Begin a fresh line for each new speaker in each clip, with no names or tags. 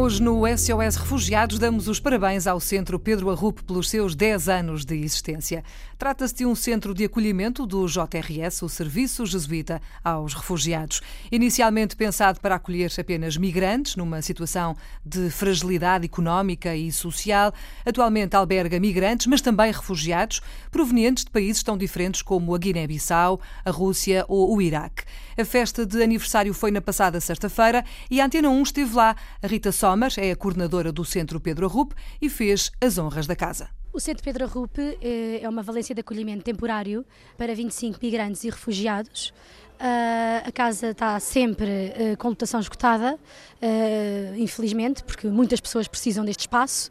Hoje no SOS Refugiados damos os parabéns ao Centro Pedro Arrupe pelos seus 10 anos de existência. Trata-se de um centro de acolhimento do JRS, o Serviço Jesuíta aos Refugiados. Inicialmente pensado para acolher apenas migrantes numa situação de fragilidade económica e social, atualmente alberga migrantes, mas também refugiados provenientes de países tão diferentes como a Guiné-Bissau, a Rússia ou o Iraque. A festa de aniversário foi na passada sexta-feira e a Antena 1 esteve lá. A Rita Sommer é a coordenadora do Centro Pedro Arrupe e fez as honras da casa.
O Centro Pedro Arrupe eh, é uma valência de acolhimento temporário para 25 migrantes e refugiados. Uh, a casa está sempre uh, com lotação esgotada, uh, infelizmente, porque muitas pessoas precisam deste espaço.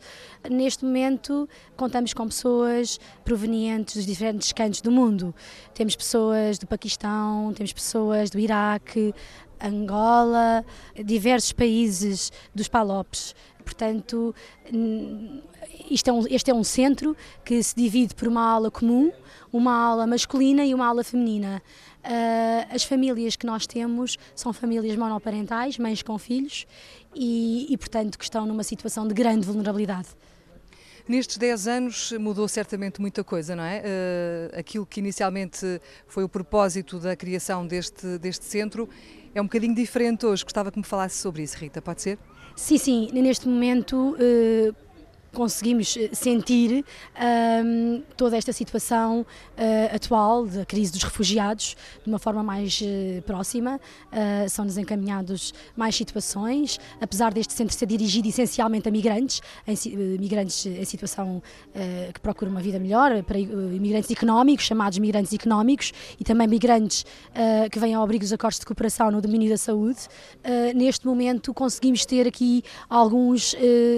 Neste momento, contamos com pessoas provenientes dos diferentes cantos do mundo. Temos pessoas do Paquistão, temos pessoas do Iraque, Angola, diversos países dos Palopes. Portanto, é um, este é um centro que se divide por uma ala comum, uma ala masculina e uma ala feminina. Uh, as famílias que nós temos são famílias monoparentais, mães com filhos, e, e, portanto que estão numa situação de grande vulnerabilidade.
Nestes 10 anos mudou certamente muita coisa, não é? Uh, aquilo que inicialmente foi o propósito da criação deste, deste centro é um bocadinho diferente hoje. Gostava que me falasse sobre isso, Rita, pode ser?
Sim, sim. Neste momento. Uh, conseguimos eh, sentir toda esta situação uh, atual da crise dos refugiados de uma forma mais uh, próxima. Uh, São-nos encaminhados mais situações, apesar deste centro ser dirigido essencialmente a migrantes, em, migrantes em situação que procuram uma vida melhor, para imigrantes económicos, chamados migrantes económicos, e também migrantes que vêm ao abrigo dos acordos de cooperação no domínio da saúde. neste momento conseguimos ter aqui alguns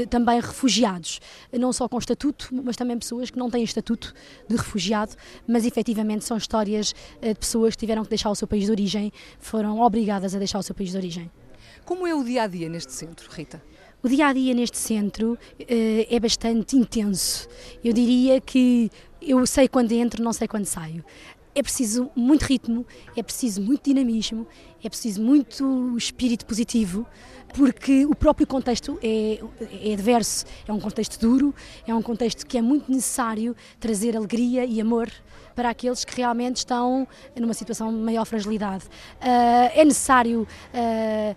também refugiados não só com estatuto, mas também pessoas que não têm estatuto de refugiado, mas efetivamente são histórias eh, de pessoas que tiveram que deixar o seu país de origem, foram obrigadas a deixar o seu país de origem.
Como é o dia a dia neste centro, Rita?
O dia a dia neste centro uh, é bastante intenso. Eu diria que eu sei quando entro, não sei quando saio. É preciso muito ritmo, é preciso muito dinamismo, é preciso muito espírito positivo, porque o próprio contexto é, é adverso, é um contexto duro, é um contexto que é muito necessário trazer alegria e amor para aqueles que realmente estão numa situação de maior fragilidade. Uh, é necessário uh,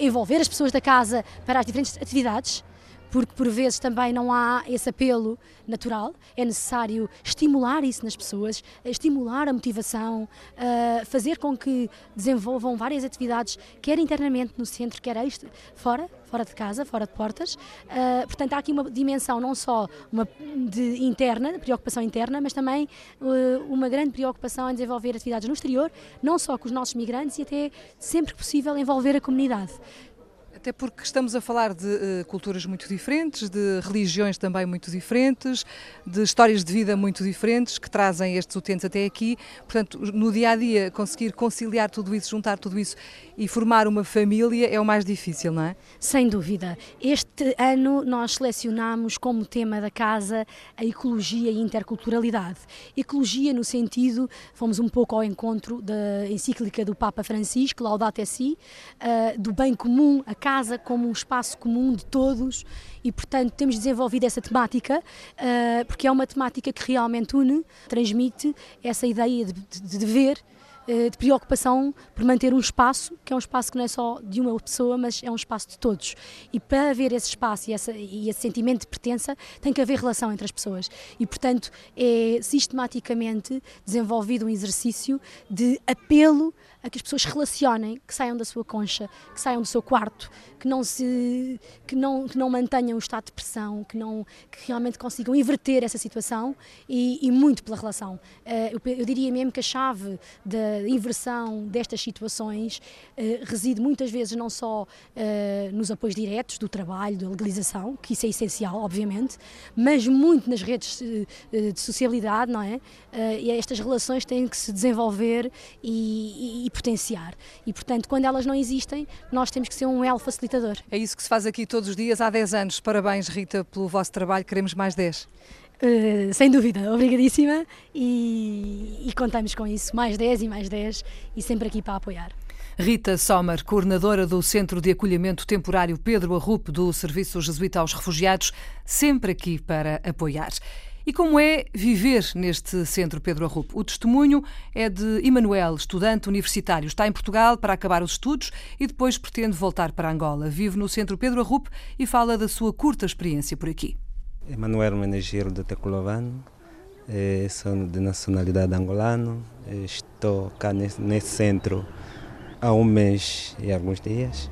envolver as pessoas da casa para as diferentes atividades, porque por vezes também não há esse apelo natural, é necessário estimular isso nas pessoas, estimular a motivação, uh, fazer com que desenvolvam várias atividades, quer internamente no centro, quer extra, fora, fora de casa, fora de portas. Uh, portanto, há aqui uma dimensão não só uma de interna, de preocupação interna, mas também uh, uma grande preocupação em desenvolver atividades no exterior, não só com os nossos migrantes e até sempre que possível envolver a comunidade.
Até porque estamos a falar de uh, culturas muito diferentes, de religiões também muito diferentes, de histórias de vida muito diferentes que trazem estes utentes até aqui. Portanto, no dia a dia, conseguir conciliar tudo isso, juntar tudo isso e formar uma família é o mais difícil, não é?
Sem dúvida. Este ano nós selecionamos como tema da casa a ecologia e interculturalidade. Ecologia no sentido, fomos um pouco ao encontro da encíclica do Papa Francisco, Laudato Si, uh, do bem comum, a casa como um espaço comum de todos e, portanto, temos desenvolvido essa temática uh, porque é uma temática que realmente une, transmite essa ideia de, de, de dever eh, de preocupação por manter um espaço, que é um espaço que não é só de uma pessoa, mas é um espaço de todos. E para haver esse espaço e, essa, e esse sentimento de pertença, tem que haver relação entre as pessoas. E, portanto, é sistematicamente desenvolvido um exercício de apelo a que as pessoas relacionem, que saiam da sua concha, que saiam do seu quarto, que não se que não que não mantenham o estado de pressão, que não que realmente consigam inverter essa situação e, e muito pela relação. Eh, eu diria mesmo que a chave da inversão destas situações uh, reside muitas vezes não só uh, nos apoios diretos do trabalho, da legalização, que isso é essencial, obviamente, mas muito nas redes uh, de sociabilidade, não é? e estas relações têm que se desenvolver e, e, e potenciar. E, portanto, quando elas não existem, nós temos que ser um elo facilitador.
É isso que se faz aqui todos os dias há 10 anos. Parabéns, Rita, pelo vosso trabalho. Queremos mais 10.
Uh, sem dúvida, obrigadíssima e, e contamos com isso, mais 10 e mais 10 e sempre aqui para apoiar.
Rita Sommer, coordenadora do Centro de Acolhimento Temporário Pedro Arrupe do Serviço Jesuíta aos Refugiados, sempre aqui para apoiar. E como é viver neste Centro Pedro Arrupe? O testemunho é de Emanuel, estudante universitário. Está em Portugal para acabar os estudos e depois pretende voltar para Angola. Vive no Centro Pedro Arrupe e fala da sua curta experiência por aqui.
Emanuel Menegiro de Teculovano, eh, sou de nacionalidade angolano, eh, estou cá nesse, nesse centro há um mês e alguns dias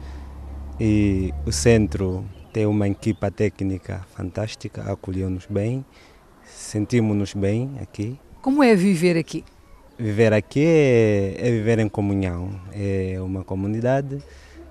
e o centro tem uma equipa técnica fantástica, acolheu-nos bem sentimos-nos bem aqui.
Como é viver aqui?
Viver aqui é, é, viver em comunhão, é uma comunidade.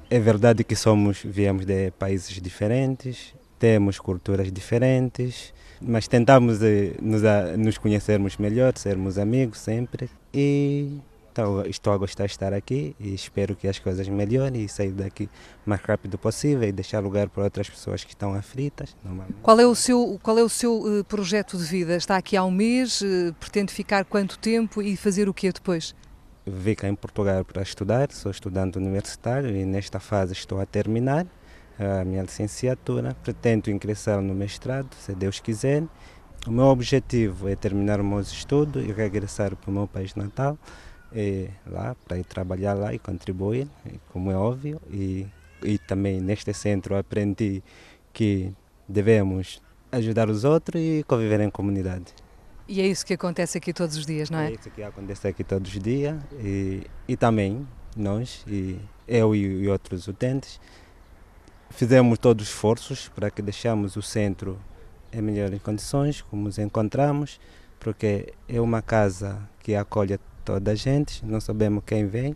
É verdade que somos, viemos de países diferentes, temos culturas diferentes, mas tentamos eh, nos, nos conhecermos melhor, sermos amigos sempre. E então, estou a gostar de estar aqui e espero que as coisas melhorem e sair daqui o mais rápido possível e deixar lugar para outras pessoas que estão aflitas.
Qual é o seu, qual é o seu uh, projeto de vida? Está aqui há um mês, uh, pretende ficar quanto tempo e fazer o que depois?
Vim cá em Portugal para estudar, sou estudante universitário e nesta fase estou a terminar a minha licenciatura. Pretendo ingressar no mestrado, se Deus quiser. O meu objetivo é terminar meus estudos e regressar para o meu país natal é, lá para ir trabalhar lá e contribuir, como é óbvio. E, e também neste centro aprendi que devemos ajudar os outros e conviver em comunidade.
E é isso que acontece aqui todos os dias, não é?
É isso que acontece aqui todos os dias e, e também nós, e eu e, e outros utentes, fizemos todos os esforços para que deixamos o centro em melhores condições, como nos encontramos, porque é uma casa que acolhe toda a gente, não sabemos quem vem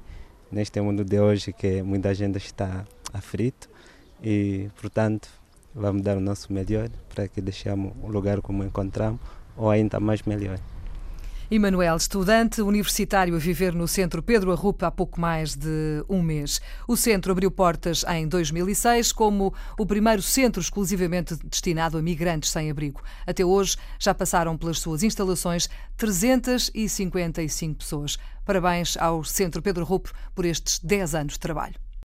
neste mundo de hoje que muita gente está aflito e, portanto, vamos dar o nosso melhor para que deixemos o lugar como encontramos ou ainda mais melhor.
Emanuel, estudante universitário a viver no Centro Pedro Arrupe há pouco mais de um mês. O centro abriu portas em 2006 como o primeiro centro exclusivamente destinado a migrantes sem abrigo. Até hoje já passaram pelas suas instalações 355 pessoas. Parabéns ao Centro Pedro Arrupe por estes 10 anos de trabalho.